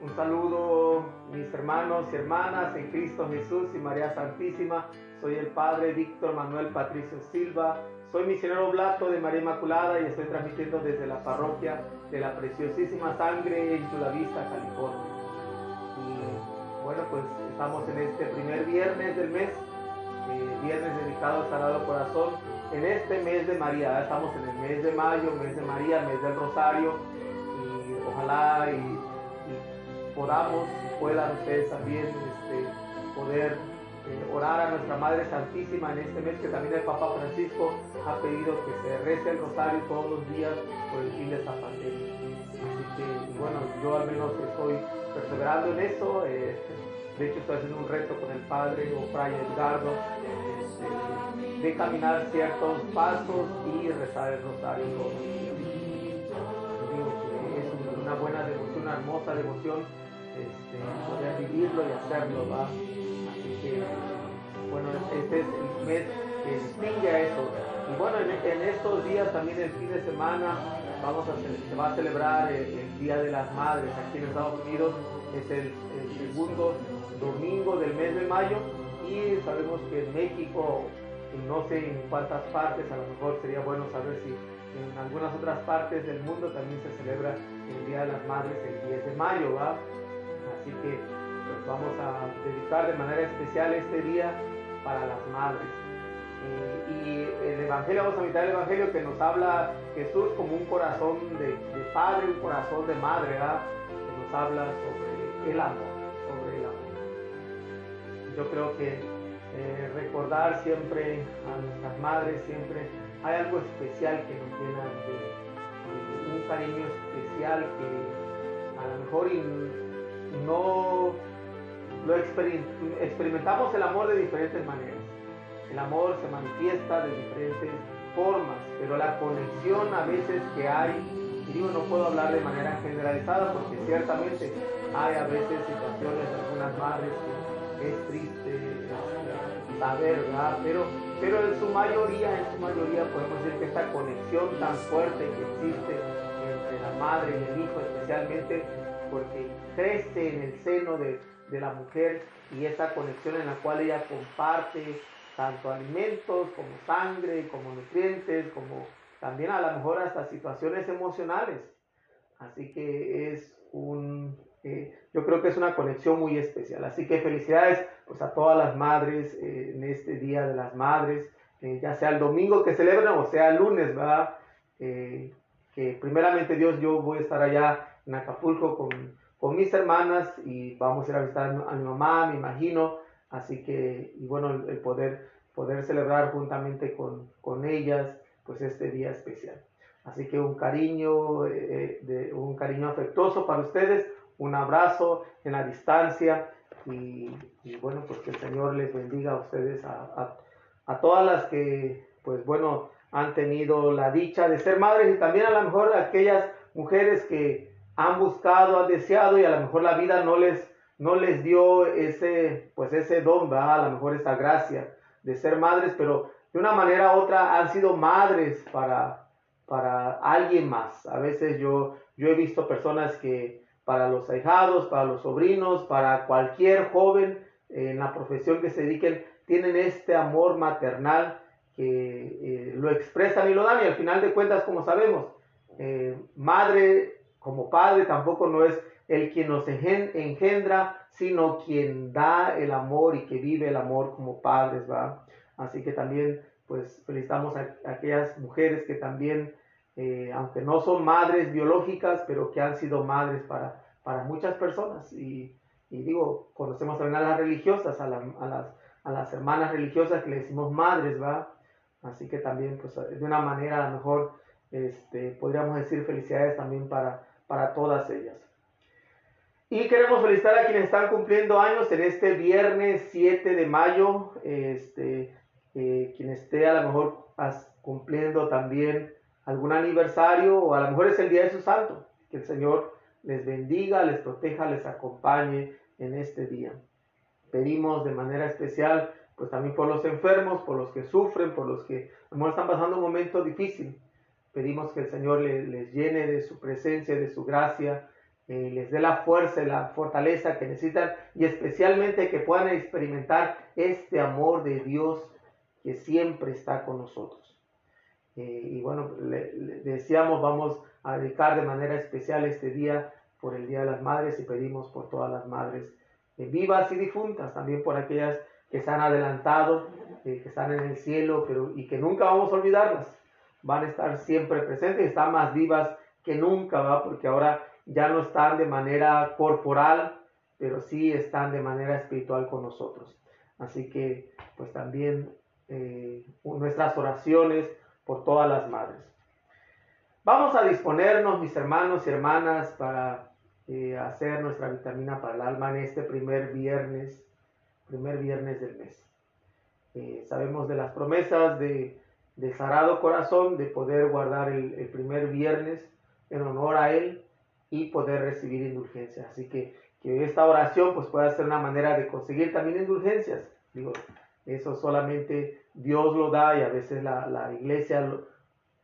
Un saludo mis hermanos y hermanas en Cristo Jesús y María Santísima. Soy el Padre Víctor Manuel Patricio Silva. Soy misionero blato de María Inmaculada y estoy transmitiendo desde la parroquia de la Preciosísima Sangre en Chula Vista, California. Y bueno, pues estamos en este primer viernes del mes, eh, viernes dedicado al Sagrado Corazón. En este mes de María, estamos en el mes de mayo, mes de María, mes del Rosario. Ojalá y podamos y puedan ustedes también este, poder eh, orar a nuestra Madre Santísima en este mes que también el Papa Francisco ha pedido que se rece el rosario todos los días por el fin de esta pandemia. Así que, bueno, yo al menos estoy perseverando en eso. Eh, de hecho, estoy haciendo un reto con el Padre o Fray Edgardo este, de caminar ciertos pasos y rezar el rosario todos los días. Una buena devoción, una hermosa devoción este, poder vivirlo y hacerlo, ¿va? Así que, bueno, este es el mes que distingue a eso. Y bueno, en, estos días también el fin de semana vamos a, se va a celebrar el, Día de las Madres aquí en Estados Unidos. Es el, segundo domingo del mes de mayo y sabemos que en México, no sé en cuántas partes, a lo mejor sería bueno saber si en algunas otras partes del mundo también se celebra el Día de las Madres el 10 de mayo, ¿va? Así que pues, vamos a dedicar de manera especial este día para las madres. Y el Evangelio, vamos a meditar el Evangelio que nos habla Jesús como un corazón de, padre, un corazón de madre, ¿verdad? que nos habla sobre el amor, sobre el amor. Yo creo que eh, recordar siempre a nuestras madres, siempre hay algo especial que nos llena de, un cariño especial que a lo mejor no lo experimentamos el amor de diferentes maneras. El amor se manifiesta de diferentes formas, pero la conexión a veces que hay, y digo, no puedo hablar de manera generalizada porque ciertamente hay a veces situaciones algunas madres que es triste este, saber, ¿verdad? Pero, pero en su mayoría, en su mayoría podemos decir que esta conexión tan fuerte que existe la madre y el hijo especialmente porque crece en el seno de, la mujer y esa conexión en la cual ella comparte tanto alimentos como sangre, como nutrientes, como también a lo mejor hasta situaciones emocionales. Así que es un, eh, yo creo que es una conexión muy especial. Así que felicidades pues, a todas las madres eh, en este Día de las Madres, eh, ya sea el domingo que celebran o sea el lunes, ¿verdad? Que primeramente Dios, yo voy a estar allá en Acapulco con, con, mis hermanas y vamos a ir a visitar a mi mamá, me imagino. Así que, y bueno, el, poder, poder celebrar juntamente con, con, ellas, pues este día especial. Así que un cariño, eh, de, un cariño afectuoso para ustedes, un abrazo en la distancia y, y bueno, pues que el Señor les bendiga a ustedes, a, a todas las que, pues bueno, han tenido la dicha de ser madres y también a lo mejor aquellas mujeres que han buscado, han deseado y a lo mejor la vida no les, no les dio ese, pues ese don, a lo mejor esa gracia de ser madres, pero de una manera u otra han sido madres para, para alguien más. A veces yo, yo he visto personas que para los ahijados, para los sobrinos, para cualquier joven en la profesión que se dediquen, tienen este amor maternal que eh, lo expresan y lo dan y al final de cuentas, como sabemos, eh, madre como padre tampoco no es el quien nos engendra, sino quien da el amor y que vive el amor como padres, ¿va? Así que también, pues, felicitamos a, aquellas mujeres que también, eh, aunque no son madres biológicas, pero que han sido madres para, para muchas personas. Y, digo, conocemos también a las religiosas, a, las, a las hermanas religiosas que le decimos madres, ¿va? Así que también, pues, de una manera a lo mejor, este, podríamos decir felicidades también para, para todas ellas. Y queremos felicitar a quienes están cumpliendo años en este viernes 7 de mayo, este, eh, quien esté a lo mejor cumpliendo también algún aniversario o a lo mejor es el día de su santo. Que el Señor les bendiga, les proteja, les acompañe en este día. Pedimos de manera especial pues también por los enfermos, por los que sufren, por los que a lo mejor están pasando un momento difícil. Pedimos que el Señor les, llene de su presencia, de su gracia, eh, les dé la fuerza y la fortaleza que necesitan y especialmente que puedan experimentar este amor de Dios que siempre está con nosotros. Eh, y bueno, le, decíamos, vamos a dedicar de manera especial este día por el Día de las Madres y pedimos por todas las madres eh, vivas y difuntas, también por aquellas que se han adelantado, que están en el cielo, pero y que nunca vamos a olvidarlas van a estar siempre presentes, están más vivas que nunca, ¿va? porque ahora ya no están de manera corporal, pero sí están de manera espiritual con nosotros. Así que, pues también eh, nuestras oraciones por todas las madres. Vamos a disponernos, mis hermanos y hermanas, para eh, hacer nuestra vitamina para el alma en este primer viernes, primer viernes del mes. Eh, sabemos de las promesas de de sagrado corazón de poder guardar el, primer viernes en honor a Él y poder recibir indulgencias. Así que que esta oración pues pueda ser una manera de conseguir también indulgencias. Digo, eso solamente Dios lo da y a veces la, iglesia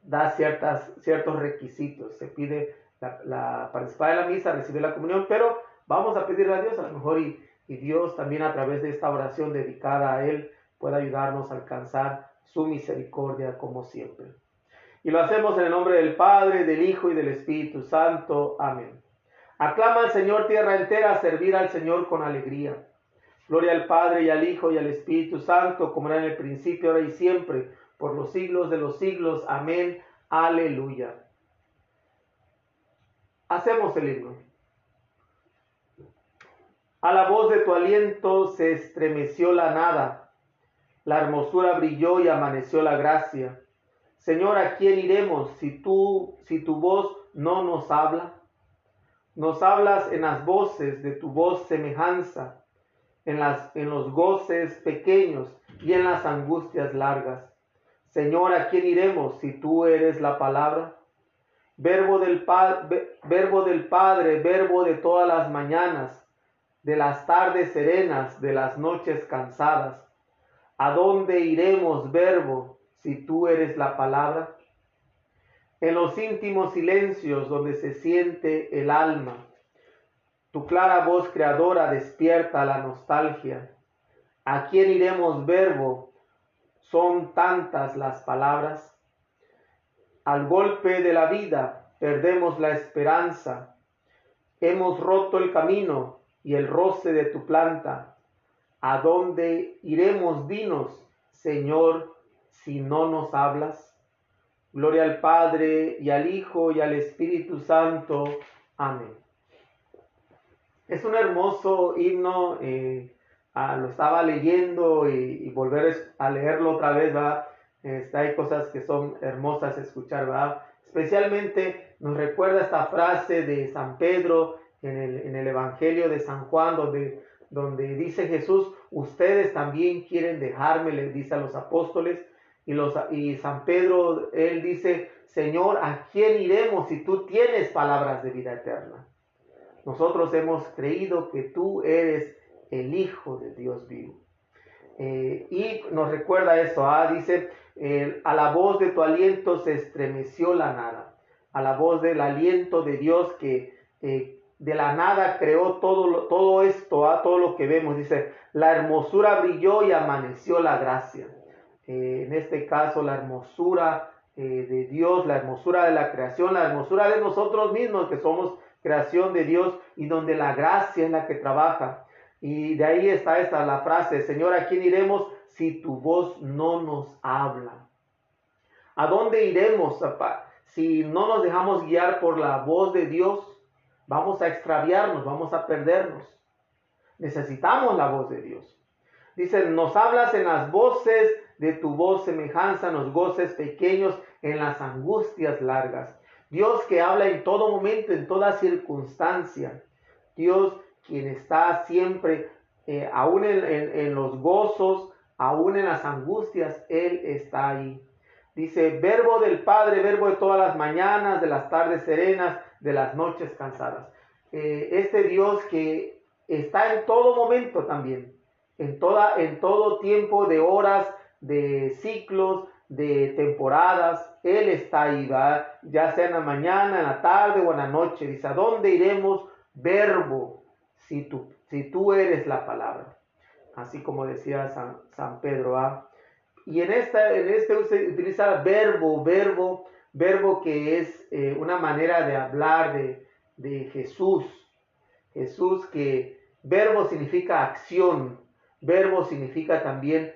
da ciertas, ciertos requisitos. Se pide la, participar de la misa, recibir la comunión, pero vamos a pedirle a Dios a lo mejor y, y Dios también a través de esta oración dedicada a Él pueda ayudarnos a alcanzar su misericordia como siempre. Y lo hacemos en el nombre del Padre, del Hijo y del Espíritu Santo. Amén. Aclama al Señor tierra entera a servir al Señor con alegría. Gloria al Padre y al Hijo y al Espíritu Santo, como era en el principio, ahora y siempre, por los siglos de los siglos. Amén. Aleluya. Hacemos el himno. A la voz de tu aliento se estremeció la nada la hermosura brilló y amaneció la gracia. Señor, ¿a quién iremos si tú, si tu voz no nos habla? Nos hablas en las voces de tu voz semejanza, en, las, en los goces pequeños y en las angustias largas. Señor, ¿a quién iremos si tú eres la palabra? Verbo del, verbo del Padre, verbo de todas las mañanas, de las tardes serenas, de las noches cansadas ¿A dónde iremos, verbo, si tú eres la palabra? En los íntimos silencios donde se siente el alma, tu clara voz creadora despierta la nostalgia. ¿A quién iremos, verbo? Son tantas las palabras. Al golpe de la vida perdemos la esperanza. Hemos roto el camino y el roce de tu planta ¿A dónde iremos? Dinos, Señor, si no nos hablas. Gloria al Padre y al Hijo y al Espíritu Santo. Amén. Es un hermoso himno, eh, lo estaba leyendo y, volver a leerlo otra vez, ¿va? Este, hay cosas que son hermosas escuchar, ¿va? Especialmente nos recuerda esta frase de San Pedro en el, en el Evangelio de San Juan, donde donde dice Jesús, ustedes también quieren dejarme, le dice a los apóstoles, y, los, y San Pedro, él dice, Señor, ¿a quién iremos si tú tienes palabras de vida eterna? Nosotros hemos creído que tú eres el Hijo de Dios vivo. Eh, y nos recuerda eso, ¿ah? dice, a la voz de tu aliento se estremeció la nada, a la voz del aliento de Dios que eh, de la nada creó todo, todo esto, ¿ah? todo lo que vemos. Dice, la hermosura brilló y amaneció la gracia. Eh, en este caso, la hermosura eh, de Dios, la hermosura de la creación, la hermosura de nosotros mismos, que somos creación de Dios y donde la gracia es la que trabaja. Y de ahí está esta la frase, Señor, ¿a quién iremos si tu voz no nos habla? ¿A dónde iremos si no nos dejamos guiar por la voz de Dios? Vamos a extraviarnos, vamos a perdernos. Necesitamos la voz de Dios. Dice, nos hablas en las voces de tu voz semejanza, en los goces pequeños, en las angustias largas. Dios que habla en todo momento, en toda circunstancia. Dios quien está siempre, eh, aún en, en los gozos, aún en las angustias, Él está ahí. Dice, verbo del Padre, verbo de todas las mañanas, de las tardes serenas, de las noches cansadas. Eh, este Dios que está en todo momento también, en, toda, en todo tiempo de horas, de ciclos, de temporadas, Él está ahí, ¿va? ya sea en la mañana, en la tarde o en la noche. Dice, ¿a dónde iremos? Verbo, si tú, si tú eres la palabra. Así como decía San, San Pedro. ¿ah? Y en, esta, en este utiliza verbo, verbo, verbo que es eh, una manera de hablar de, de Jesús. Jesús que verbo significa acción, verbo significa también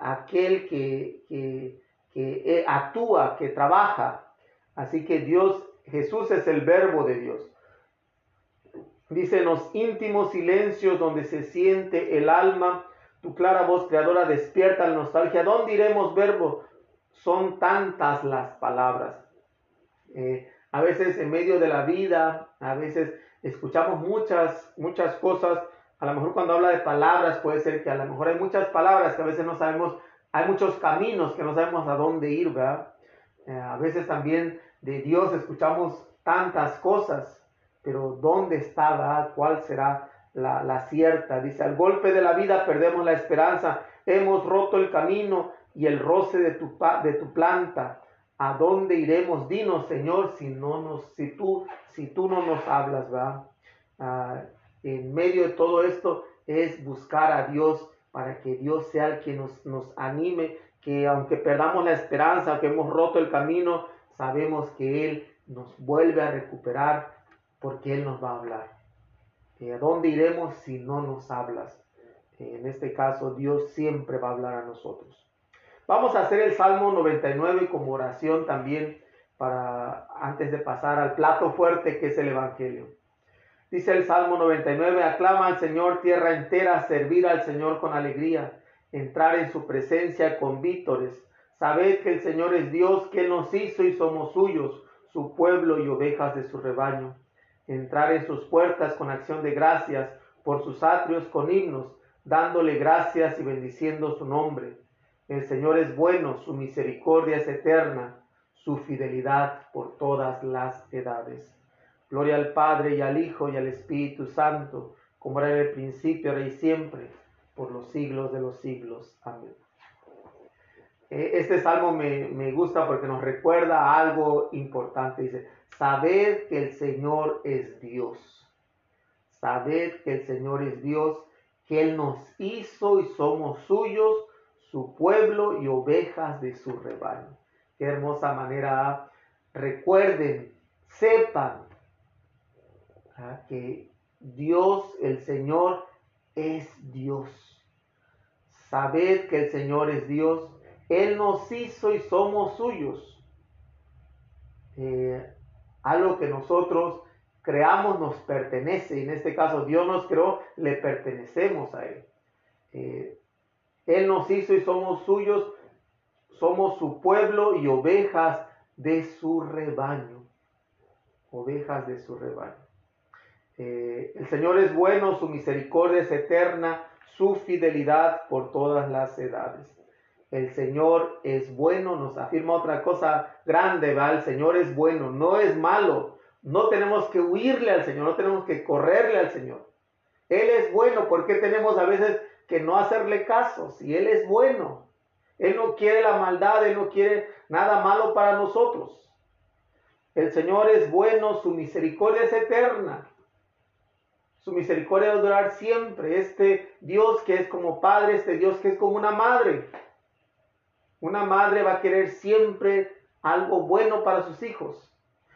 aquel que, que, eh, actúa, que trabaja. Así que Dios, Jesús es el verbo de Dios. Dice, en los íntimos silencios donde se siente el alma, tu clara voz creadora despierta la nostalgia. ¿Dónde iremos, verbo? Son tantas las palabras. Eh, a veces en medio de la vida, a veces escuchamos muchas, muchas cosas a lo mejor cuando habla de palabras puede ser que a lo mejor hay muchas palabras que a veces no sabemos, hay muchos caminos que no sabemos a dónde ir, ¿verdad? Eh, a veces también de Dios escuchamos tantas cosas, pero ¿dónde está, ¿verdad? ¿Cuál será la, la cierta? Dice, al golpe de la vida perdemos la esperanza, hemos roto el camino y el roce de tu, de tu planta. ¿A dónde iremos? Dinos, Señor, si no nos, si tú, si tú no nos hablas, ¿verdad? Ah, en medio de todo esto es buscar a Dios para que Dios sea el que nos, nos anime, que aunque perdamos la esperanza, que hemos roto el camino, sabemos que Él nos vuelve a recuperar porque Él nos va a hablar. Eh, ¿A dónde iremos si no nos hablas? Eh, en este caso, Dios siempre va a hablar a nosotros. Vamos a hacer el Salmo 99 como oración también para antes de pasar al plato fuerte que es el Evangelio. Dice el Salmo 99, aclama al Señor tierra entera, servir al Señor con alegría, entrar en su presencia con vítores. Sabed que el Señor es Dios, que nos hizo y somos suyos, su pueblo y ovejas de su rebaño. Entrar en sus puertas con acción de gracias, por sus atrios con himnos, dándole gracias y bendiciendo su nombre. El Señor es bueno, su misericordia es eterna, su fidelidad por todas las edades. Gloria al Padre y al Hijo y al Espíritu Santo, como era en el principio, ahora y siempre, por los siglos de los siglos. Amén. Eh, este salmo me, me gusta porque nos recuerda algo importante. Dice, sabed que el Señor es Dios. Sabed que el Señor es Dios, que Él nos hizo y somos suyos, su pueblo y ovejas de su rebaño. Qué hermosa manera. Recuerden, sepan que Dios, el Señor, es Dios. Sabed que el Señor es Dios. Él nos hizo y somos suyos. Eh, algo que nosotros creamos nos pertenece. En este caso, Dios nos creó, le pertenecemos a Él. Eh, él nos hizo y somos suyos. Somos su pueblo y ovejas de su rebaño. Ovejas de su rebaño. Eh, el Señor es bueno, su misericordia es eterna, su fidelidad por todas las edades. El Señor es bueno, nos afirma otra cosa grande, ¿va? El Señor es bueno, no es malo. No tenemos que huirle al Señor, no tenemos que correrle al Señor. Él es bueno, ¿por qué tenemos a veces que no hacerle caso? Si Él es bueno, Él no quiere la maldad, Él no quiere nada malo para nosotros. El Señor es bueno, su misericordia es eterna. Su misericordia va a durar siempre. Este Dios que es como padre, este Dios que es como una madre. Una madre va a querer siempre algo bueno para sus hijos.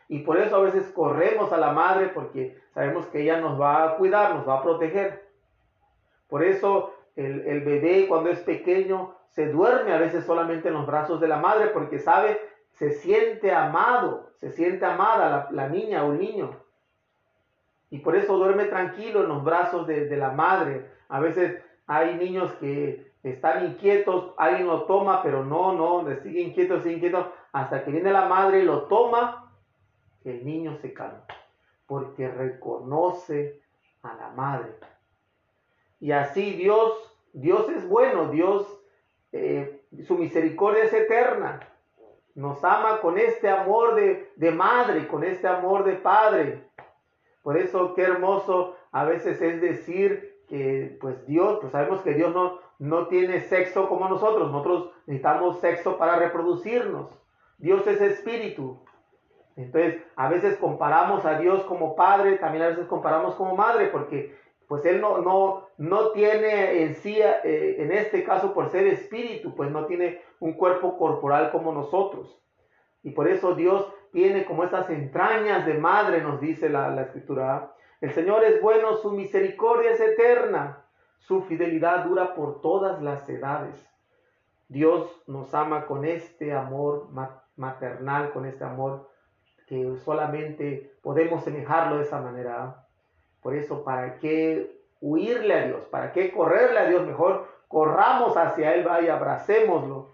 Y por eso a veces corremos a la madre porque sabemos que ella nos va a cuidar, nos va a proteger. Por eso el, bebé cuando es pequeño se duerme a veces solamente en los brazos de la madre porque sabe, se siente amado, se siente amada la, la niña o el niño. Y por eso duerme tranquilo en los brazos de, la madre. A veces hay niños que están inquietos, alguien lo toma, pero no, no, sigue inquieto, sigue inquieto, hasta que viene la madre y lo toma, el niño se calma, porque reconoce a la madre. Y así Dios, Dios es bueno, Dios, eh, su misericordia es eterna. Nos ama con este amor de, de madre, con este amor de padre. Por eso qué hermoso a veces es decir que pues Dios, pues sabemos que Dios no, no tiene sexo como nosotros. Nosotros necesitamos sexo para reproducirnos. Dios es espíritu. Entonces, a veces comparamos a Dios como padre, también a veces comparamos como madre, porque pues Él no, no, no tiene en sí, eh, en este caso por ser espíritu, pues no tiene un cuerpo corporal como nosotros. Y por eso Dios tiene como estas entrañas de madre, nos dice la, la escritura. El Señor es bueno, su misericordia es eterna, su fidelidad dura por todas las edades. Dios nos ama con este amor maternal, con este amor que solamente podemos semejarlo de esa manera. Por eso, ¿para qué huirle a Dios? ¿Para qué correrle a Dios? Mejor corramos hacia Él, vaya, abracémoslo,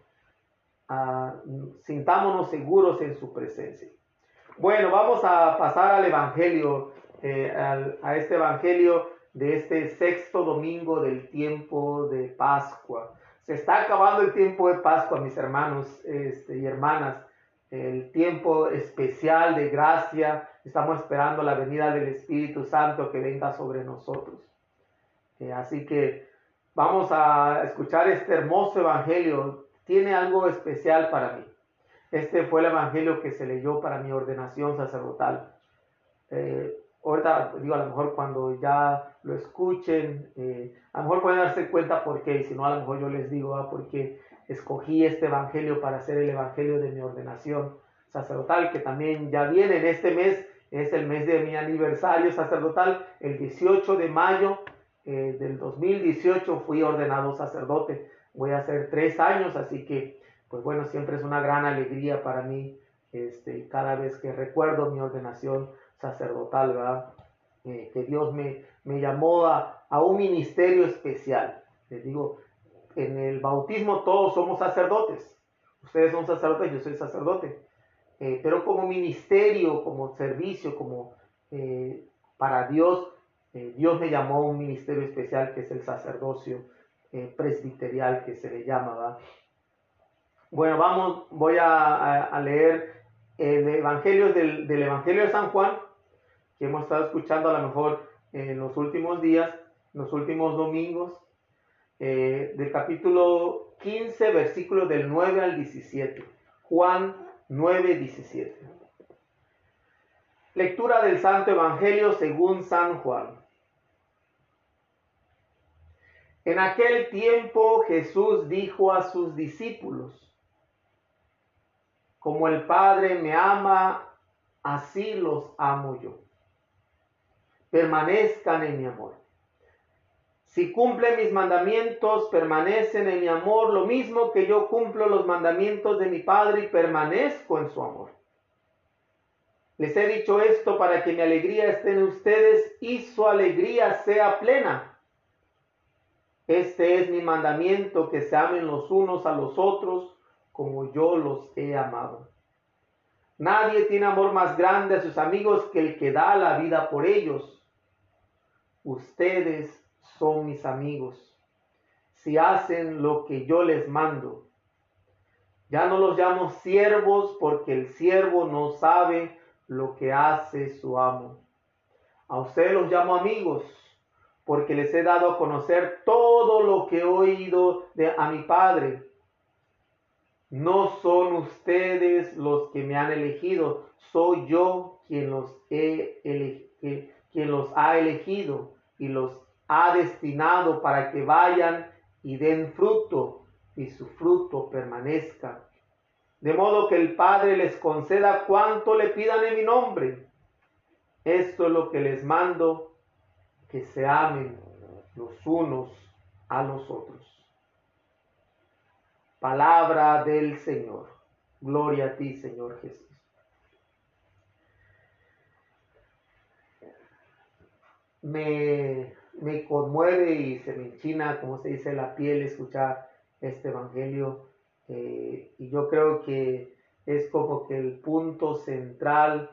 ah, sintámonos seguros en su presencia. Bueno, vamos a pasar al Evangelio, eh, a este Evangelio de este sexto domingo del tiempo de Pascua. Se está acabando el tiempo de Pascua, mis hermanos este, y hermanas, el tiempo especial de gracia. Estamos esperando la venida del Espíritu Santo que venga sobre nosotros. Eh, así que vamos a escuchar este hermoso evangelio. Tiene algo especial para mí. Este fue el evangelio que se leyó para mi ordenación sacerdotal. Eh, ahorita digo, a lo mejor cuando ya lo escuchen, eh, a lo mejor pueden darse cuenta por qué, y si no, a lo mejor yo les digo, ah, porque escogí este evangelio para hacer el evangelio de mi ordenación sacerdotal, que también ya viene en este mes, es el mes de mi aniversario sacerdotal, el 18 de mayo eh, del 2018 fui ordenado sacerdote, voy a hacer tres años, así que, pues bueno, siempre es una gran alegría para mí, este, cada vez que recuerdo mi ordenación sacerdotal, ¿verdad? Eh, que Dios me, me llamó a, a, un ministerio especial. Les digo, en el bautismo todos somos sacerdotes. Ustedes son sacerdotes, yo soy sacerdote. Eh, pero como ministerio, como servicio, como eh, para Dios, Dios me llamó a un ministerio especial que es el sacerdocio presbiterial que se le llama. Bueno, vamos, voy a, leer el Evangelio del, del Evangelio de San Juan, que hemos estado escuchando a lo mejor en los últimos días, los últimos domingos, eh, del capítulo 15, versículos del 9 al 17. Juan 9, 17. Lectura del Santo Evangelio según San Juan. En aquel tiempo Jesús dijo a sus discípulos, como el Padre me ama, así los amo yo permanezcan en mi amor. Si cumplen mis mandamientos, permanecen en mi amor, lo mismo que yo cumplo los mandamientos de mi Padre y permanezco en su amor. Les he dicho esto para que mi alegría esté en ustedes y su alegría sea plena. Este es mi mandamiento, que se amen los unos a los otros como yo los he amado. Nadie tiene amor más grande a sus amigos que el que da la vida por ellos ustedes son mis amigos, si hacen lo que yo les mando. Ya no los llamo siervos porque el siervo no sabe lo que hace su amo. A ustedes los llamo amigos porque les he dado a conocer todo lo que he oído de, a mi Padre. No son ustedes los que me han elegido, soy yo quien los, he los ha elegido y los ha destinado para que vayan y den fruto y su fruto permanezca. De modo que el Padre les conceda cuanto le pidan en mi nombre. Esto es lo que les mando, que se amen los unos a los otros. Palabra del Señor. Gloria a ti, Señor Jesús. me, me conmueve y se me enchina, como se dice, la piel escuchar este Evangelio. Eh, y yo creo que es como que el punto central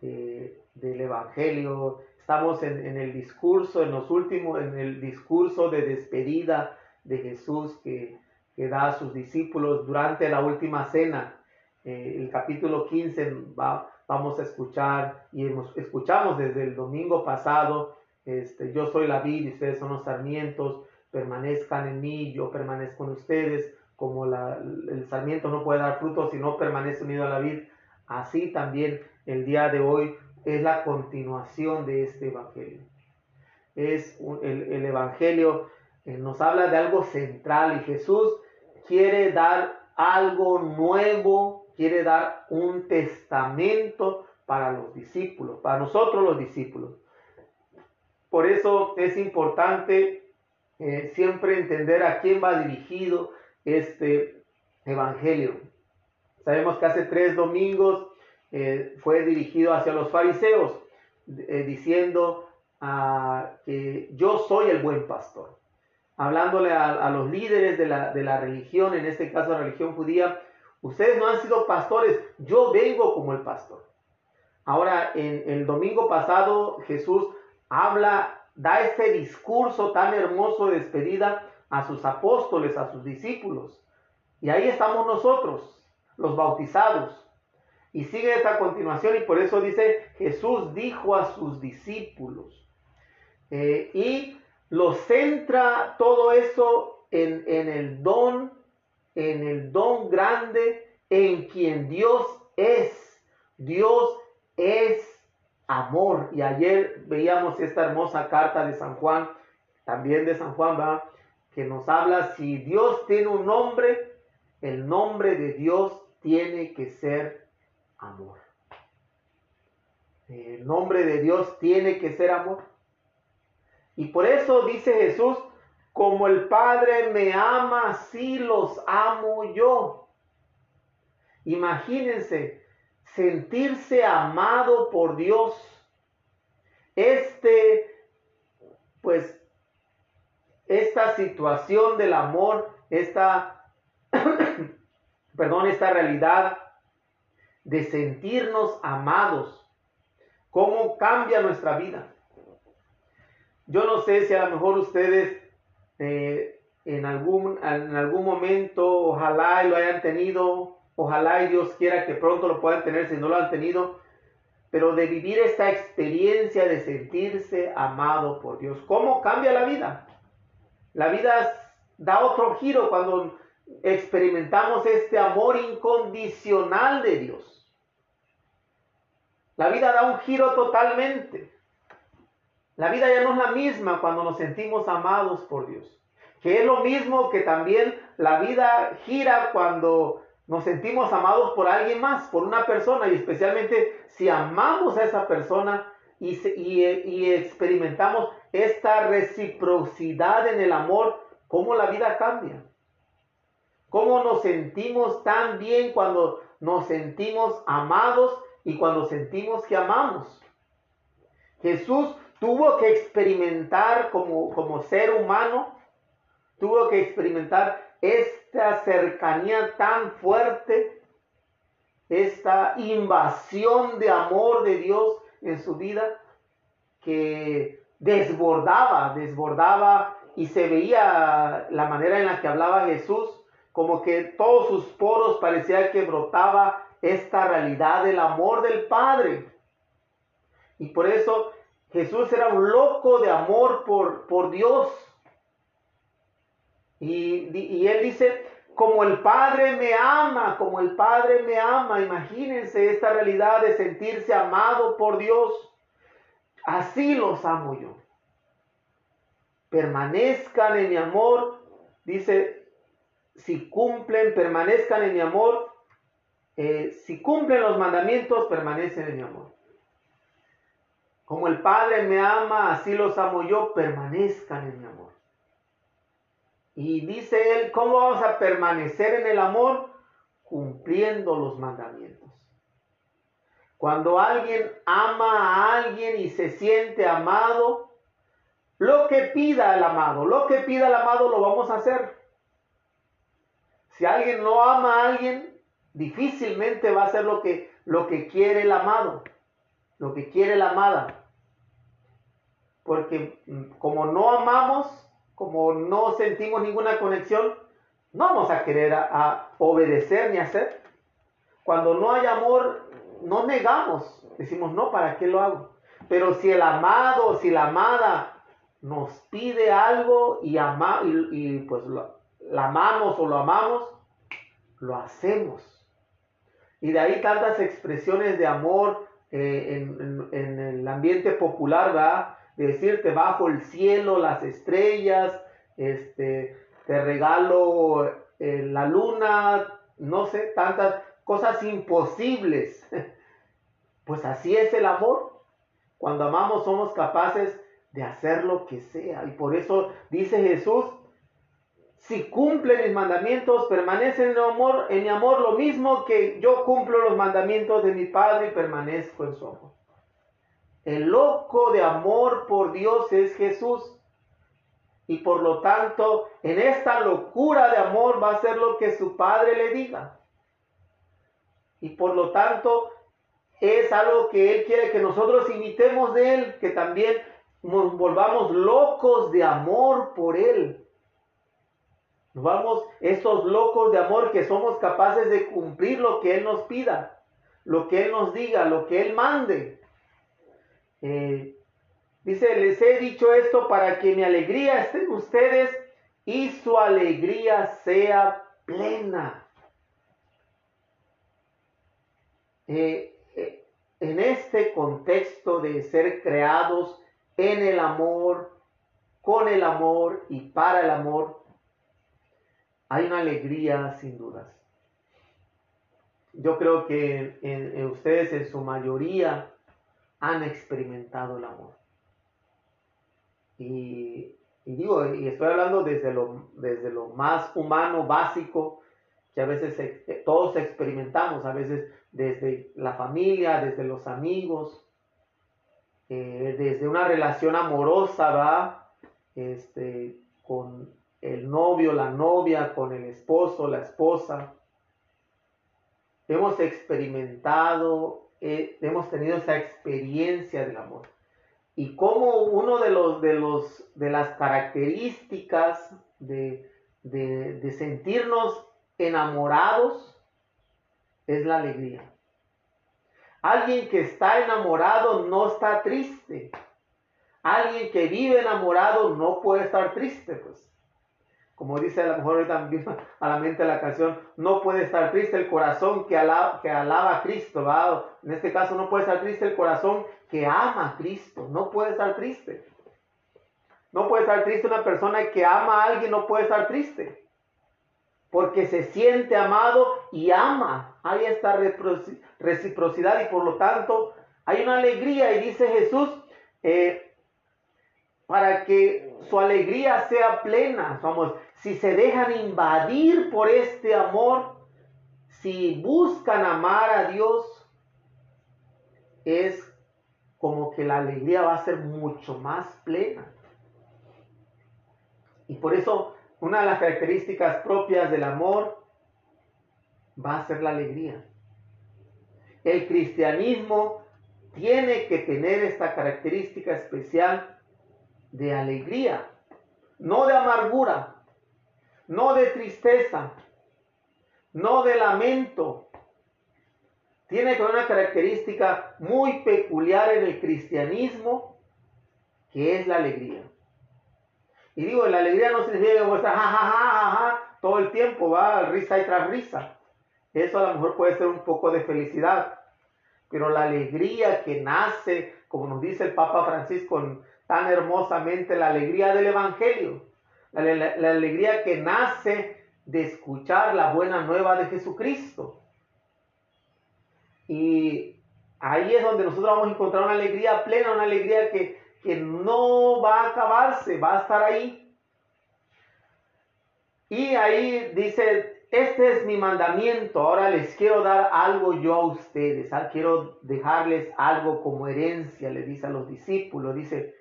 del Evangelio. Estamos en, el discurso, en los últimos, en el discurso de despedida de Jesús que, que da a sus discípulos durante la última cena. Eh, el capítulo 15 va, vamos a escuchar y escuchamos desde el domingo pasado este, yo soy la vid y ustedes son los sarmientos, permanezcan en mí, yo permanezco en ustedes, como el sarmiento no puede dar fruto si no permanece unido a la vid, así también el día de hoy es la continuación de este evangelio. Es el, evangelio eh, nos habla de algo central y Jesús quiere dar algo nuevo, quiere dar un testamento para los discípulos, para nosotros los discípulos. Por eso es importante eh, siempre entender a quién va dirigido este evangelio. Sabemos que hace tres domingos eh, fue dirigido hacia los fariseos, eh, diciendo ah, que yo soy el buen pastor. Hablándole a, los líderes de la, de la religión, en este caso la religión judía, ustedes no han sido pastores, yo vengo como el pastor. Ahora, en el domingo pasado Jesús habla, da este discurso tan hermoso de despedida a sus apóstoles, a sus discípulos. Y ahí estamos nosotros, los bautizados. Y sigue esta continuación y por eso dice, Jesús dijo a sus discípulos. Eh, y lo centra todo eso en, en el don, en el don grande en quien Dios es. Dios es amor. Y ayer veíamos esta hermosa carta de San Juan, también de San Juan, ¿va? que nos habla, si Dios tiene un nombre, el nombre de Dios tiene que ser amor. El nombre de Dios tiene que ser amor. Y por eso dice Jesús, como el Padre me ama, así los amo yo. Imagínense sentirse amado por Dios. Este, pues, esta situación del amor, esta perdón, esta realidad de sentirnos amados, cómo cambia nuestra vida. Yo no sé si a lo mejor ustedes eh, en, algún, en algún momento, ojalá lo hayan tenido, ojalá y Dios quiera que pronto lo puedan tener si no lo han tenido, pero de vivir esta experiencia de sentirse amado por Dios. ¿Cómo cambia la vida? La vida da otro giro cuando experimentamos este amor incondicional de Dios. La vida da un giro totalmente. La vida ya no es la misma cuando nos sentimos amados por Dios. Que es lo mismo que también la vida gira cuando nos sentimos amados por alguien más, por una persona, y especialmente si amamos a esa persona y, y experimentamos esta reciprocidad en el amor, cómo la vida cambia. ¿Cómo nos sentimos tan bien cuando nos sentimos amados y cuando sentimos que amamos? Jesús tuvo que experimentar como, como ser humano, tuvo que experimentar esta cercanía tan fuerte, esta invasión de amor de Dios en su vida que desbordaba, desbordaba y se veía la manera en la que hablaba Jesús como que todos sus poros parecía que brotaba esta realidad del amor del Padre. Y por eso Jesús era un loco de amor por, por Dios. Y, él dice, como el Padre me ama, como el Padre me ama, imagínense esta realidad de sentirse amado por Dios. Así los amo yo. Permanezcan en mi amor, dice si cumplen, permanezcan en mi amor. Eh, si cumplen los mandamientos, permanecen en mi amor. Como el Padre me ama, así los amo yo, permanezcan en mi amor. Y dice él, ¿cómo vamos a permanecer en el amor? Cumpliendo los mandamientos. Cuando alguien ama a alguien y se siente amado, lo que pida el amado, lo que pida el amado lo vamos a hacer. Si alguien no ama a alguien, difícilmente va a hacer lo que, lo que quiere el amado, lo que quiere la amada. Porque mm, como no amamos, como no sentimos ninguna conexión, no vamos a querer a, obedecer ni hacer. Cuando no hay amor, no negamos. Decimos, no, ¿para qué lo hago? Pero si el amado, si la amada nos pide algo y, ama, y, pues la amamos o lo amamos, lo hacemos. Y de ahí tantas expresiones de amor eh, en, el ambiente popular, ¿verdad? De decirte bajo el cielo, las estrellas, este, te regalo eh, la luna, no sé, tantas cosas imposibles. Pues así es el amor. Cuando amamos somos capaces de hacer lo que sea. Y por eso dice Jesús, si cumplen mis mandamientos, permanecen en mi amor, en mi amor lo mismo que yo cumplo los mandamientos de mi Padre y permanezco en su amor. El loco de amor por Dios es Jesús. Y por lo tanto, en esta locura de amor va a ser lo que su Padre le diga. Y por lo tanto, es algo que Él quiere que nosotros imitemos de Él, que también nos volvamos locos de amor por Él. Vamos, estos locos de amor que somos capaces de cumplir lo que Él nos pida, lo que Él nos diga, lo que Él mande. Eh, dice, les he dicho esto para que mi alegría esté en ustedes y su alegría sea plena. Eh, eh, en este contexto de ser creados en el amor, con el amor y para el amor, hay una alegría sin dudas. Yo creo que en, ustedes en su mayoría han experimentado el amor. Y, digo, y estoy hablando desde lo, desde lo más humano, básico, que a veces eh, todos experimentamos, a veces desde la familia, desde los amigos, eh, desde una relación amorosa, ¿va? Este, con el novio, la novia, con el esposo, la esposa. Hemos experimentado, hemos tenido esa experiencia del amor. Y como uno de los de los de las características de, de sentirnos enamorados es la alegría. Alguien que está enamorado no está triste. Alguien que vive enamorado no puede estar triste, pues como dice a lo mejor también a la mente la canción, no puede estar triste el corazón que alaba, que alaba a Cristo, ¿va? En este caso no puede estar triste el corazón que ama a Cristo, no puede estar triste. No puede estar triste una persona que ama a alguien, no puede estar triste. Porque se siente amado y ama. Hay esta reciprocidad y por lo tanto hay una alegría. Y dice Jesús, eh, para que su alegría sea plena. Vamos, si se dejan invadir por este amor, si buscan amar a Dios, es como que la alegría va a ser mucho más plena. Y por eso una de las características propias del amor va a ser la alegría. El cristianismo tiene que tener esta característica especial de alegría, no de amargura, no de tristeza, no de lamento. Tiene una característica muy peculiar en el cristianismo, que es la alegría. Y digo, la alegría no significa ja, ja, ja, todo el tiempo va risa y tras risa. Eso a lo mejor puede ser un poco de felicidad. Pero la alegría que nace, como nos dice el Papa Francisco en tan hermosamente la alegría del Evangelio, la, alegría que nace de escuchar la buena nueva de Jesucristo. Y ahí es donde nosotros vamos a encontrar una alegría plena, una alegría que, que no va a acabarse, va a estar ahí. Y ahí dice este es mi mandamiento. Ahora les quiero dar algo yo a ustedes. Ah, quiero dejarles algo como herencia, le dice a los discípulos. Dice,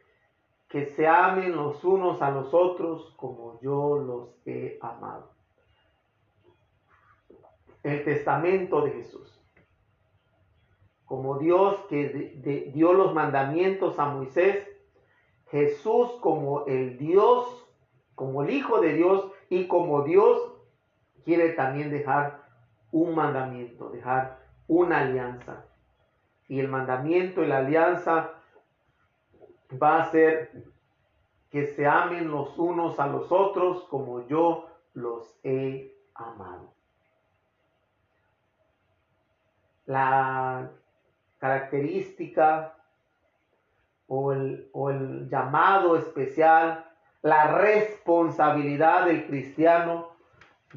que se amen los unos a los otros como yo los he amado. El testamento de Jesús. Como Dios que dio los mandamientos a Moisés, Jesús como el Dios, como el Hijo de Dios y como Dios quiere también dejar un mandamiento, dejar una alianza. Y el mandamiento y la alianza va a ser que se amen los unos a los otros como yo los he amado. La característica o el, llamado especial, la responsabilidad del cristiano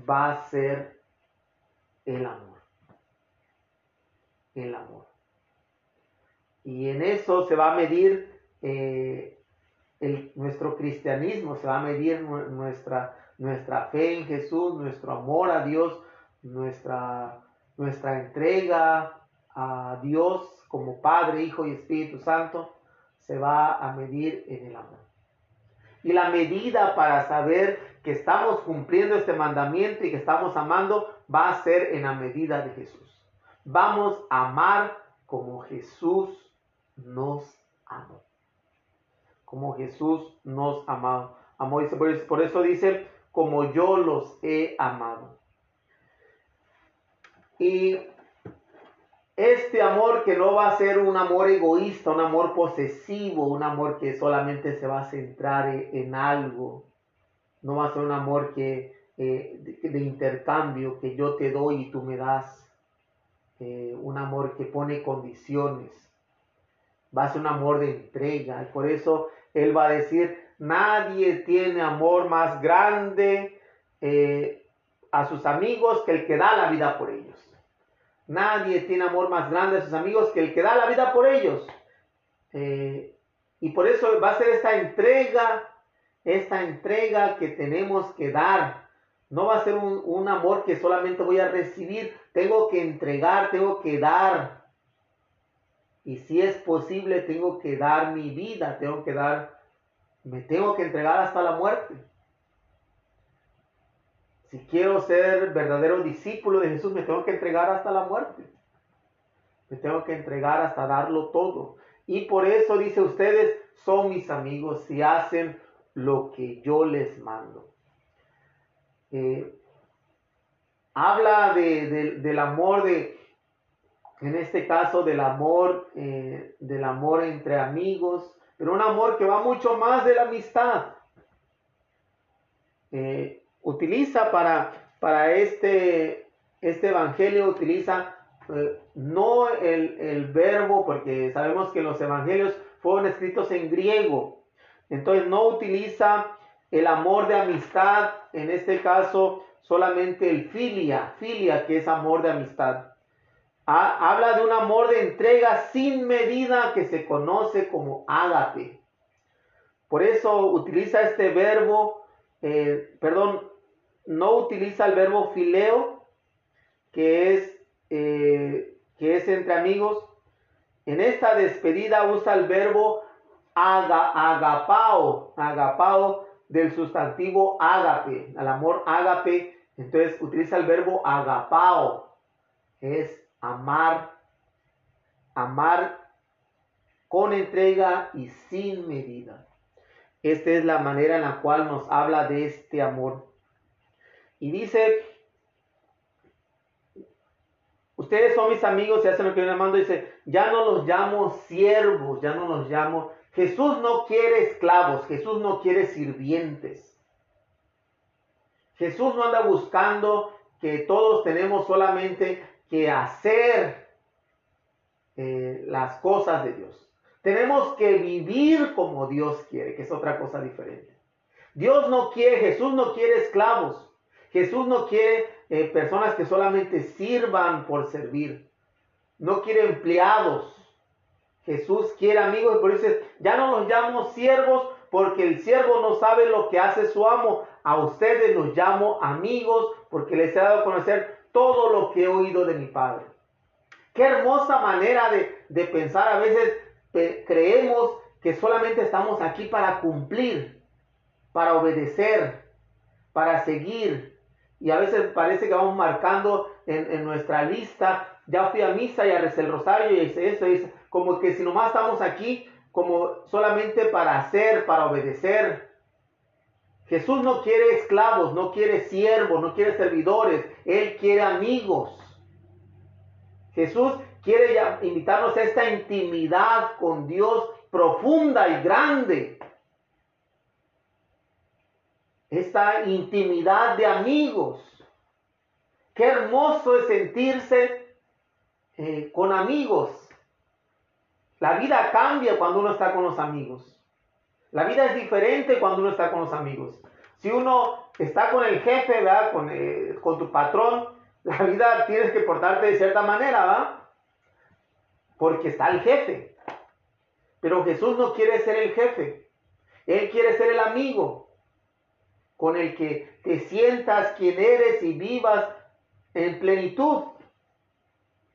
va a ser el amor. El amor. Y en eso se va a medir eh, nuestro cristianismo, se va a medir nuestra, nuestra fe en Jesús, nuestro amor a Dios, nuestra, nuestra entrega a Dios como Padre, Hijo y Espíritu Santo, se va a medir en el amor. Y la medida para saber que estamos cumpliendo este mandamiento y que estamos amando va a ser en la medida de Jesús. Vamos a amar como Jesús nos amó como Jesús nos amó. amó por eso dice, como yo los he amado. Y este amor que no va a ser un amor egoísta, un amor posesivo, un amor que solamente se va a centrar en algo, no va a ser un amor que, eh, de, intercambio, que yo te doy y tú me das, eh, un amor que pone condiciones, va a ser un amor de entrega. Y por eso Él va a decir, nadie tiene amor más grande eh, a sus amigos que el que da la vida por ellos. Nadie tiene amor más grande a sus amigos que el que da la vida por ellos. Eh, y por eso va a ser esta entrega, esta entrega que tenemos que dar. No va a ser un, un amor que solamente voy a recibir. Tengo que entregar, tengo que dar. Y si es posible, tengo que dar mi vida, tengo que dar, me tengo que entregar hasta la muerte. Si quiero ser verdadero discípulo de Jesús, me tengo que entregar hasta la muerte. Me tengo que entregar hasta darlo todo. Y por eso dice ustedes, son mis amigos si hacen lo que yo les mando. Eh, habla del amor de, en este caso del amor, eh, del amor entre amigos, pero un amor que va mucho más de la amistad. Eh, utiliza para, para este, este evangelio, utiliza eh, no el, el, verbo, porque sabemos que los evangelios fueron escritos en griego, entonces no utiliza el amor de amistad, en este caso solamente el filia, filia que es amor de amistad habla de un amor de entrega sin medida que se conoce como ágape. Por eso utiliza este verbo, eh, perdón, no utiliza el verbo fileo, que es, eh, que es entre amigos. En esta despedida usa el verbo agapao, agapao del sustantivo ágape, al amor ágape. Entonces utiliza el verbo agapao, es amar, amar con entrega y sin medida. Esta es la manera en la cual nos habla de este amor. Y dice, ustedes son mis amigos y hacen lo que yo les mando. Dice, ya no los llamo siervos, ya no los llamo. Jesús no quiere esclavos, Jesús no quiere sirvientes. Jesús no anda buscando que todos tenemos solamente que hacer eh, las cosas de Dios. Tenemos que vivir como Dios quiere, que es otra cosa diferente. Dios no quiere, Jesús no quiere esclavos. Jesús no quiere eh, personas que solamente sirvan por servir. No quiere empleados. Jesús quiere amigos por eso ya no los llamo siervos porque el siervo no sabe lo que hace su amo. A ustedes los llamo amigos porque les he dado a conocer todo lo que he oído de mi Padre. Qué hermosa manera de, pensar. A veces creemos que solamente estamos aquí para cumplir, para obedecer, para seguir. Y a veces parece que vamos marcando en, nuestra lista, ya fui a misa y a rezar el rosario y hice eso, es como que si nomás estamos aquí como solamente para hacer, para obedecer. Jesús no quiere esclavos, no quiere siervos, no quiere servidores, Él quiere amigos. Jesús quiere invitarnos a esta intimidad con Dios profunda y grande. esta intimidad de amigos. Qué hermoso es sentirse eh, con amigos. La vida cambia cuando uno está con los amigos. La vida es diferente cuando uno está con los amigos. Si uno está con el jefe, ¿verdad? Con, eh, con tu patrón, la vida tienes que portarte de cierta manera, ¿va? Porque está el jefe. Pero Jesús no quiere ser el jefe. Él quiere ser el amigo con el que te sientas quien eres y vivas en plenitud.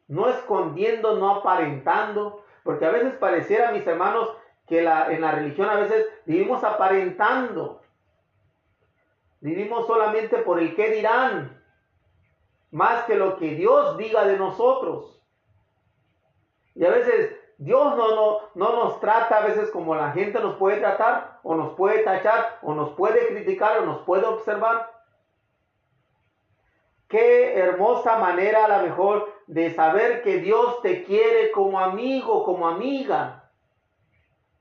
No escondiendo, no aparentando. Porque a veces pareciera, mis hermanos, que la, en la religión a veces vivimos aparentando. Vivimos solamente por el qué dirán más que lo que Dios diga de nosotros. Y a veces Dios no, no, no nos trata a veces como la gente nos puede tratar, o nos puede tachar, o nos puede criticar, o nos puede observar. Qué hermosa manera a lo mejor de saber que Dios te quiere como amigo, como amiga.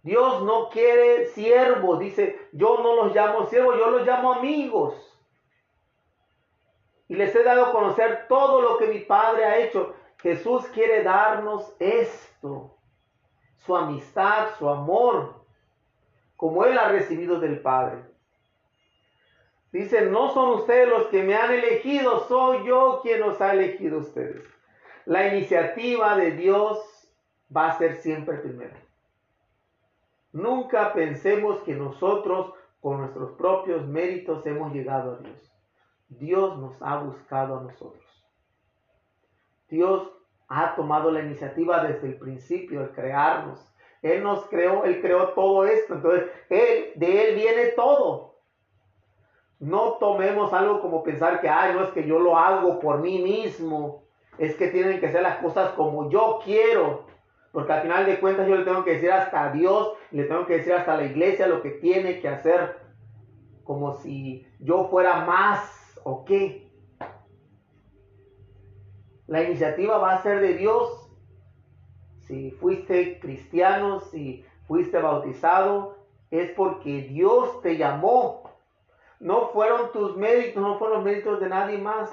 Dios no quiere siervos, dice, yo no los llamo siervos, yo los llamo amigos y les he dado a conocer todo lo que mi Padre ha hecho. Jesús quiere darnos esto, su amistad, su amor, como Él ha recibido del Padre. Dice, no son ustedes los que me han elegido, soy yo quien los ha elegido ustedes. La iniciativa de Dios va a ser siempre primero. Nunca pensemos que nosotros con nuestros propios méritos hemos llegado a Dios. Dios nos ha buscado a nosotros. Dios ha tomado la iniciativa desde el principio de crearnos. Él nos creó, Él creó todo esto. Entonces, él, de Él viene todo. No tomemos algo como pensar que, ay, no es que yo lo hago por mí mismo. Es que tienen que ser las cosas como yo quiero. Porque al final de cuentas yo le tengo que decir hasta a Dios, le tengo que decir hasta a la iglesia lo que tiene que hacer. Como si yo fuera más o qué? La iniciativa va a ser de Dios. Si fuiste cristiano, si fuiste bautizado, es porque Dios te llamó. No fueron tus méritos, no fueron los méritos de nadie más.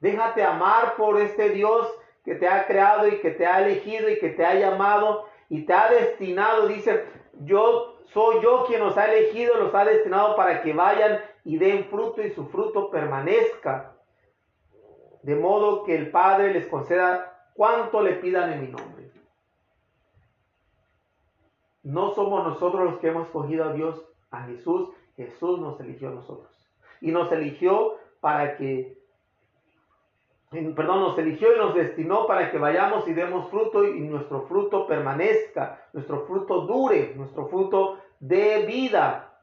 Déjate amar por este Dios que te ha creado y que te ha elegido y que te ha llamado y te ha destinado. Dice, yo soy yo quien los ha elegido, los ha destinado para que vayan y den fruto y su fruto permanezca, de modo que el Padre les conceda cuanto le pidan en mi nombre. No somos nosotros los que hemos escogido a Dios, a Jesús, Jesús nos eligió a nosotros. Y nos eligió para que, perdón, nos eligió y nos destinó para que vayamos y demos fruto y nuestro fruto permanezca, nuestro fruto dure, nuestro fruto de vida.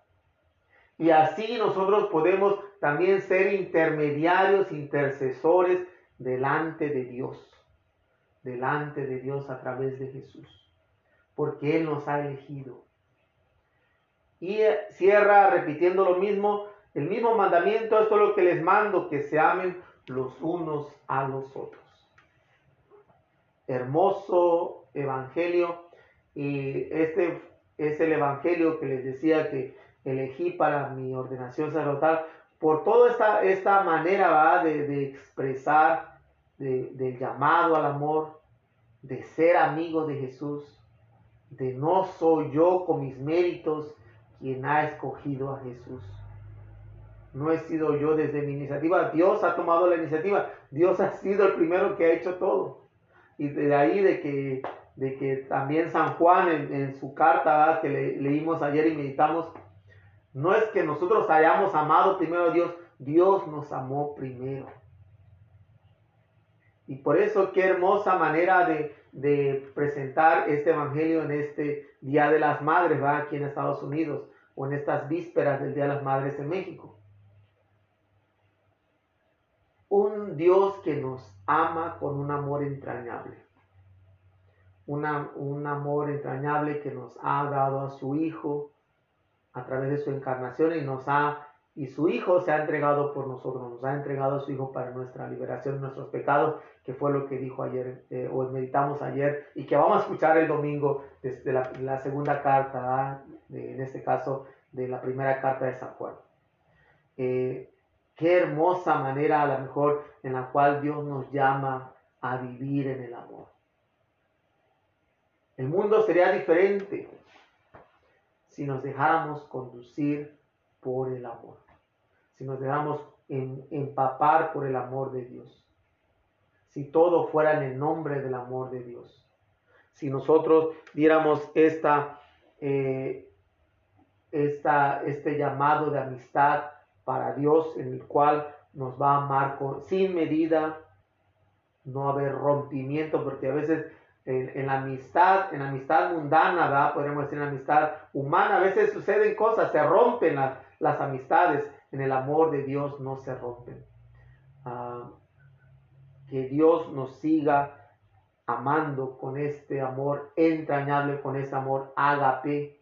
Y así nosotros podemos también ser intermediarios, intercesores delante de Dios, delante de Dios a través de Jesús, porque Él nos ha elegido. Y cierra repitiendo lo mismo, el mismo mandamiento, esto es lo que les mando, que se amen los unos a los otros. Hermoso evangelio, y este es el evangelio que les decía que elegí para mi ordenación sacerdotal, por toda esta, esta manera ¿va? De, expresar, de, del llamado al amor, de ser amigo de Jesús, de no soy yo con mis méritos quien ha escogido a Jesús. No he sido yo desde mi iniciativa, Dios ha tomado la iniciativa, Dios ha sido el primero que ha hecho todo. Y de ahí de que, de que también San Juan en, su carta que leímos ayer y meditamos, no es que nosotros hayamos amado primero a Dios, Dios nos amó primero. Y por eso qué hermosa manera de, presentar este Evangelio en este Día de las Madres, ¿va? aquí en Estados Unidos, o en estas vísperas del Día de las Madres en México. Un Dios que nos ama con un amor entrañable. un amor entrañable que nos ha dado a su Hijo, a través de su encarnación y nos ha y su Hijo se ha entregado por nosotros, nos ha entregado a su Hijo para nuestra liberación de nuestros pecados, que fue lo que dijo ayer, eh, o meditamos ayer, y que vamos a escuchar el domingo desde la, segunda carta, en este caso de la primera carta de San Juan. Eh, qué hermosa manera a lo mejor en la cual Dios nos llama a vivir en el amor. El mundo sería diferente si nos dejáramos conducir por el amor, si nos dejáramos empapar por el amor de Dios, si todo fuera en el nombre del amor de Dios, si nosotros diéramos esta, eh, esta, este llamado de amistad para Dios en el cual nos va a amar sin medida, no haber rompimiento, porque a veces en, la amistad, en la amistad mundana, ¿verdad? podríamos decir en la amistad humana, a veces suceden cosas, se rompen las amistades, en el amor de Dios no se rompen. Ah, que Dios nos siga amando con este amor entrañable, con este amor ágape,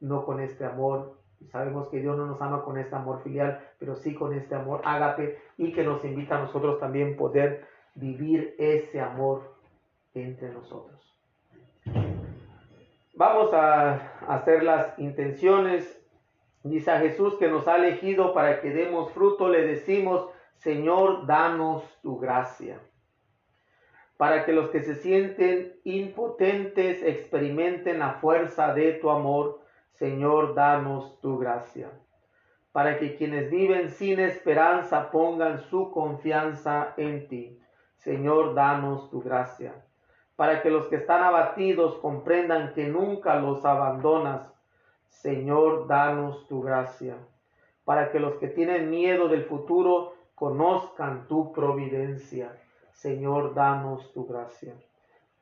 no con este amor. Sabemos que Dios no nos ama con este amor filial, pero sí con este amor ágape y que nos invita a nosotros también poder vivir ese amor entre nosotros. Vamos a hacer las intenciones. Dice a Jesús que nos ha elegido para que demos fruto, le decimos, Señor, danos tu gracia. Para que los que se sienten impotentes experimenten la fuerza de tu amor, Señor, danos tu gracia. Para que quienes viven sin esperanza pongan su confianza en ti. Señor, danos tu gracia para que los que están abatidos comprendan que nunca los abandonas. Señor, danos tu gracia, para que los que tienen miedo del futuro conozcan tu providencia. Señor, danos tu gracia.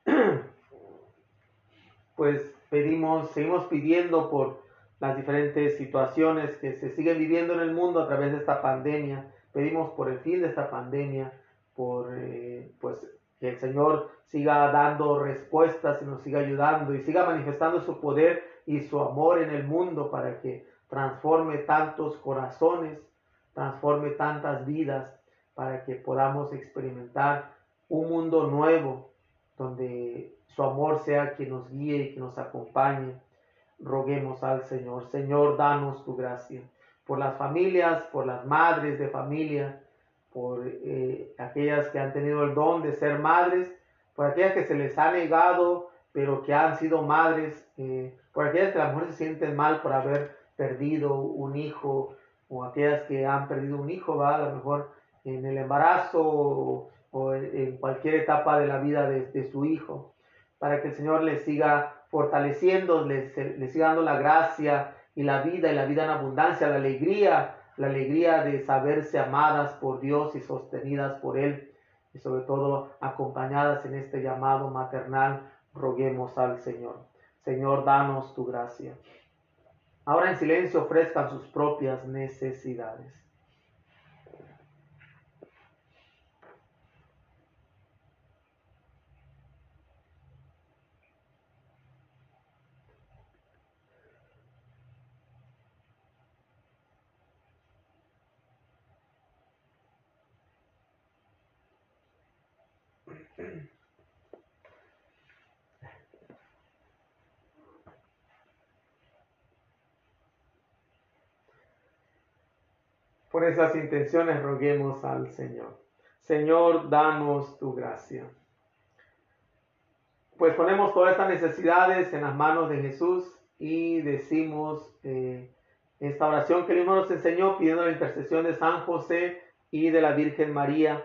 Pues pedimos, seguimos pidiendo por las diferentes situaciones que se siguen viviendo en el mundo a través de esta pandemia. Pedimos por el fin de esta pandemia, por eh, pues que el Señor siga dando respuestas y nos siga ayudando y siga manifestando su poder y su amor en el mundo para que transforme tantos corazones, transforme tantas vidas, para que podamos experimentar un mundo nuevo donde su amor sea quien nos guíe y que nos acompañe. Roguemos al Señor. Señor, danos tu gracia por las familias, por las madres de familia, por eh, aquellas que han tenido el don de ser madres, por aquellas que se les ha negado, pero que han sido madres, eh, por aquellas que a lo mejor se sienten mal por haber perdido un hijo, o aquellas que han perdido un hijo, a lo mejor en el embarazo o, en, cualquier etapa de la vida de, su hijo, para que el Señor les siga fortaleciendo, les, siga dando la gracia y la vida y la vida en abundancia, la alegría la alegría de saberse amadas por Dios y sostenidas por Él, y sobre todo acompañadas en este llamado maternal, roguemos al Señor. Señor, danos tu gracia. Ahora en silencio ofrezcan sus propias necesidades. Por esas intenciones roguemos al Señor. Señor, danos tu gracia. Pues ponemos todas estas necesidades en las manos de Jesús y decimos eh, esta oración que el nos enseñó pidiendo la intercesión de San José y de la Virgen María,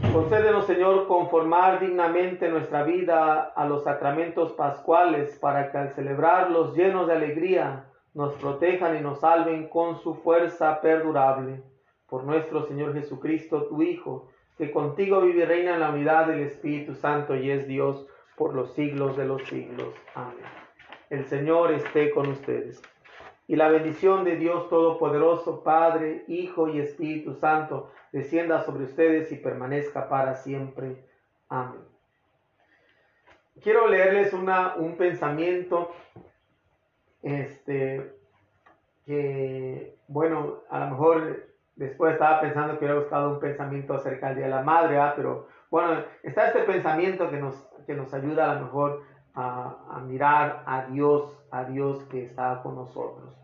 Concédenos, Señor, conformar dignamente nuestra vida a los sacramentos pascuales para que al celebrarlos llenos de alegría nos protejan y nos salven con su fuerza perdurable. Por nuestro Señor Jesucristo, tu Hijo, que contigo vive y reina en la unidad del Espíritu Santo y es Dios por los siglos de los siglos. Amén. El Señor esté con ustedes. Y la bendición de Dios Todopoderoso, Padre, Hijo y Espíritu Santo, descienda sobre ustedes y permanezca para siempre. Amén. Quiero leerles un pensamiento este, que, bueno, a lo mejor después estaba pensando que hubiera buscado un pensamiento acerca del Día de la Madre, pero bueno, está este pensamiento que nos, que nos ayuda a lo mejor a, mirar a Dios, a Dios que está con nosotros.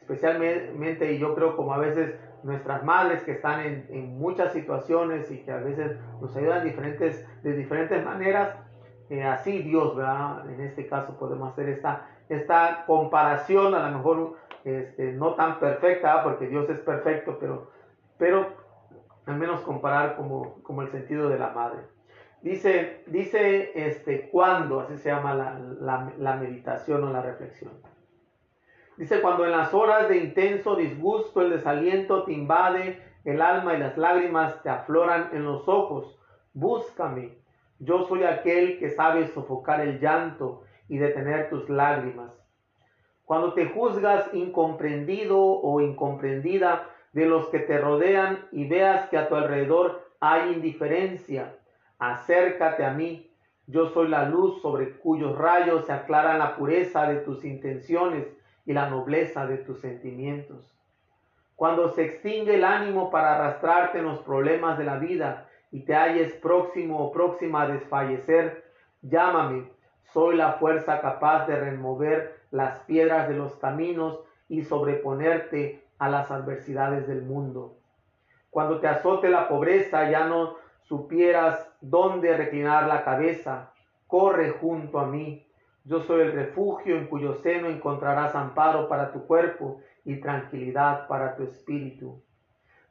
Especialmente, y yo creo como a veces nuestras madres que están en, muchas situaciones y que a veces nos ayudan diferentes, de diferentes maneras, eh, así Dios, ¿verdad? En este caso podemos hacer esta, esta comparación, a lo mejor este, no tan perfecta, porque Dios es perfecto, pero, pero al menos comparar como, como el sentido de la madre. Dice, dice este, cuando, así se llama la, la, la meditación o la reflexión. Dice, cuando en las horas de intenso disgusto el desaliento te invade el alma y las lágrimas te afloran en los ojos, búscame. Yo soy aquel que sabe sofocar el llanto y detener tus lágrimas. Cuando te juzgas incomprendido o incomprendida de los que te rodean y veas que a tu alrededor hay indiferencia, acércate a mí. Yo soy la luz sobre cuyos rayos se aclaran la pureza de tus intenciones y la nobleza de tus sentimientos. Cuando se extingue el ánimo para arrastrarte en los problemas de la vida y te halles próximo o próxima a desfallecer, llámame. Soy la fuerza capaz de remover las piedras de los caminos y sobreponerte a las adversidades del mundo. Cuando te azote la pobreza ya no supieras dónde reclinar la cabeza, corre junto a mí. Yo soy el refugio en cuyo seno encontrarás amparo para tu cuerpo y tranquilidad para tu espíritu.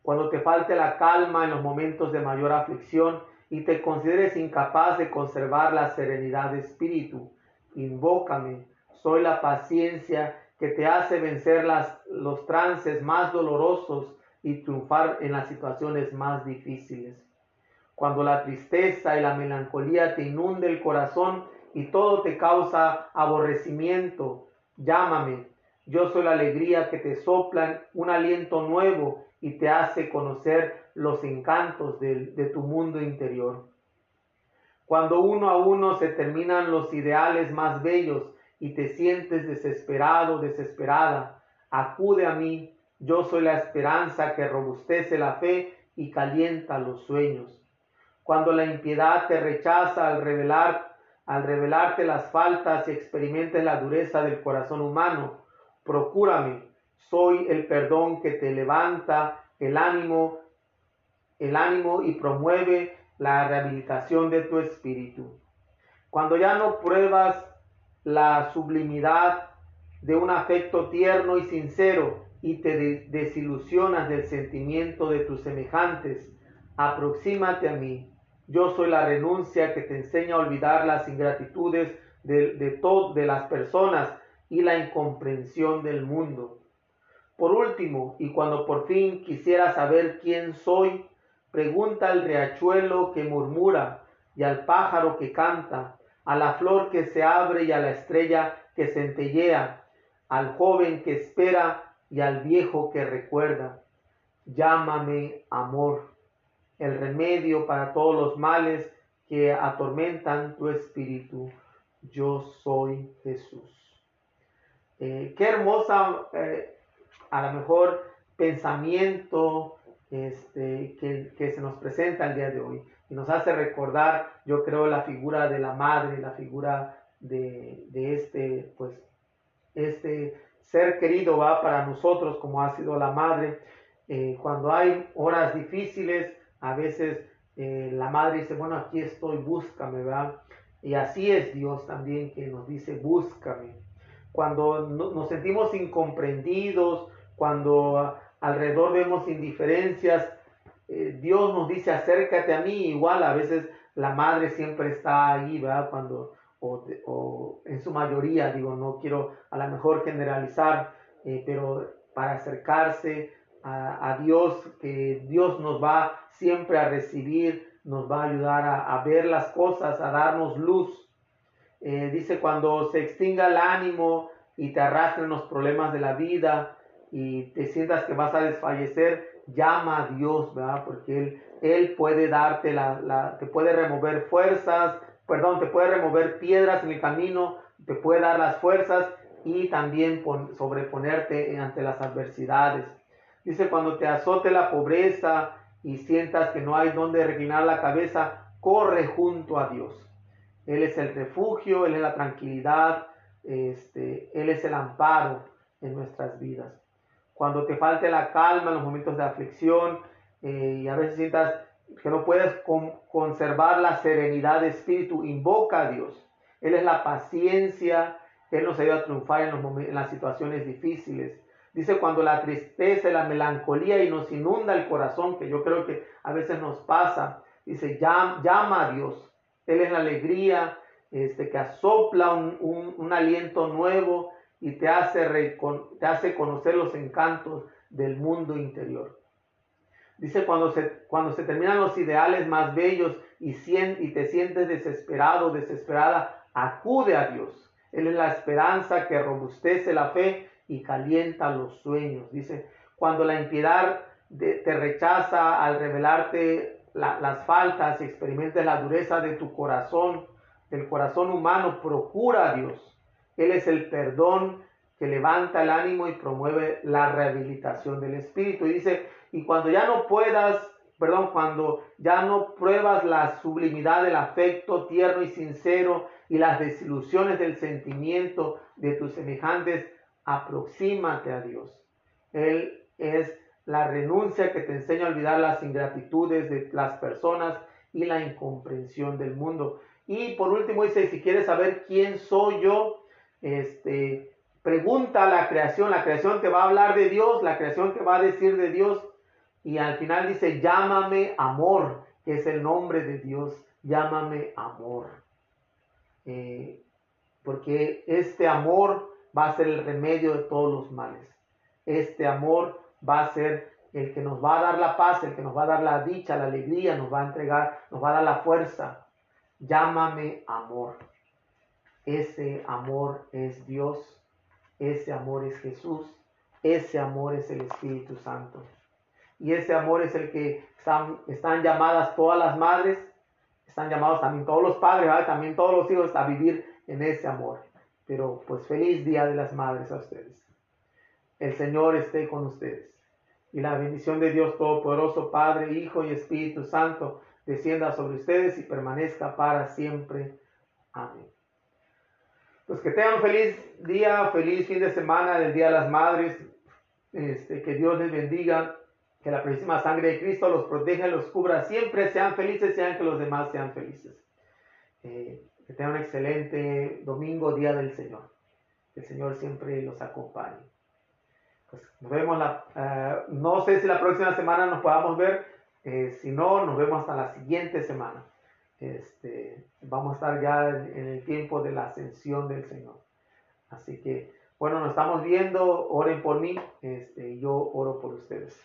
Cuando te falte la calma en los momentos de mayor aflicción y te consideres incapaz de conservar la serenidad de espíritu, invócame. Soy la paciencia que te hace vencer los trances más dolorosos y triunfar en las situaciones más difíciles. Cuando la tristeza y la melancolía te inunde el corazón y todo te causa aborrecimiento, llámame. Yo soy la alegría que te sopla un aliento nuevo y te hace conocer los encantos de, de tu mundo interior. Cuando uno a uno se terminan los ideales más bellos y te sientes desesperado, desesperada, acude a mí. Yo soy la esperanza que robustece la fe y calienta los sueños. Cuando la impiedad te rechaza al revelar, al revelarte las faltas y experimentes la dureza del corazón humano, procúrame. Soy el perdón que te levanta el ánimo, el ánimo y promueve la rehabilitación de tu espíritu. Cuando ya no pruebas la sublimidad de un afecto tierno y sincero y te desilusionas del sentimiento de tus semejantes, aproxímate a mí. Yo soy la renuncia que te enseña a olvidar las ingratitudes de, de, de las personas y la incomprensión del mundo. Por último, y cuando por fin quisiera saber quién soy, pregunta al riachuelo que murmura y al pájaro que canta, a la flor que se abre y a la estrella que centellea, al joven que espera y al viejo que recuerda. Llámame amor, el remedio para todos los males que atormentan tu espíritu. Yo soy Jesús. Eh, qué hermosa, eh, a lo mejor, pensamiento este, que, se nos presenta el día de hoy y nos hace recordar, yo creo, la figura de la madre, la figura de, de este, pues, este ser querido va para nosotros como ha sido la madre. Eh, cuando hay horas difíciles, a veces eh, la madre dice, bueno, aquí estoy, búscame, ¿verdad? Y así es Dios también que nos dice, búscame. Cuando nos sentimos incomprendidos, cuando alrededor vemos indiferencias, eh, Dios nos dice acércate a mí, igual a veces la madre siempre está ahí, ¿verdad? Cuando, o, en su mayoría, digo, no quiero a lo mejor generalizar, eh, pero para acercarse a, Dios, que Dios nos va siempre a recibir, nos va a ayudar a, ver las cosas, a darnos luz. Eh, dice, cuando se extinga el ánimo y te arrastren los problemas de la vida y te sientas que vas a desfallecer, llama a Dios, ¿verdad? Porque Él Él puede darte la, la, te puede remover fuerzas, perdón, te puede remover piedras en el camino, te puede dar las fuerzas y también sobreponerte ante las adversidades. Dice, cuando te azote la pobreza y sientas que no hay donde reclinar la cabeza, corre junto a Dios. Él es el refugio, Él es la tranquilidad, este, Él es el amparo en nuestras vidas. Cuando te falte la calma en los momentos de aflicción eh, y a veces sientas que no puedes conservar la serenidad de espíritu, invoca a Dios. Él es la paciencia, Él nos ayuda a triunfar en, los en las situaciones difíciles. Dice cuando la tristeza y la melancolía y nos inunda el corazón, que yo creo que a veces nos pasa, dice llama, llama a Dios. Él es la alegría este, que asopla un, un, aliento nuevo y te hace, te hace conocer los encantos del mundo interior. Dice, cuando se, cuando se terminan los ideales más bellos y, y te sientes desesperado, desesperada, acude a Dios. Él es la esperanza que robustece la fe y calienta los sueños. Dice, cuando la impiedad te rechaza al revelarte las faltas y experimentes la dureza de tu corazón, del corazón humano, procura a Dios. Él es el perdón que levanta el ánimo y promueve la rehabilitación del espíritu. Y dice, y cuando ya no puedas, perdón, cuando ya no pruebas la sublimidad del afecto tierno y sincero y las desilusiones del sentimiento de tus semejantes, aproxímate a Dios. Él es la renuncia que te enseña a olvidar las ingratitudes de las personas y la incomprensión del mundo. Y por último dice, si quieres saber quién soy yo, este, pregunta a la creación, la creación te va a hablar de Dios, la creación te va a decir de Dios, y al final dice, llámame amor, que es el nombre de Dios, llámame amor. Eh, porque este amor va a ser el remedio de todos los males. Este amor va a ser el que nos va a dar la paz, el que nos va a dar la dicha, la alegría, nos va a entregar, nos va a dar la fuerza. Llámame amor. Ese amor es Dios, ese amor es Jesús, ese amor es el Espíritu Santo y ese amor es el que están, llamadas todas las madres, están llamados también todos los padres, también todos los hijos a vivir en ese amor. Pero pues feliz día de las madres a ustedes. El Señor esté con ustedes. Y la bendición de Dios Todopoderoso, Padre, Hijo y Espíritu Santo, descienda sobre ustedes y permanezca para siempre. Amén. Pues que tengan feliz día, feliz fin de semana del Día de las Madres. Este, que Dios les bendiga que la precisísima sangre de Cristo los proteja y los cubra siempre. Sean felices, sean que los demás sean felices. Eh, que tengan un excelente domingo, día del Señor. Que el Señor siempre los acompañe. Pues nos vemos la, eh, no sé si la próxima semana nos podamos ver. Eh, si no, nos vemos hasta la siguiente semana. Este, vamos a estar ya en, el tiempo de la ascensión del Señor. Así que, bueno, nos estamos viendo. Oren por mí. Este, yo oro por ustedes.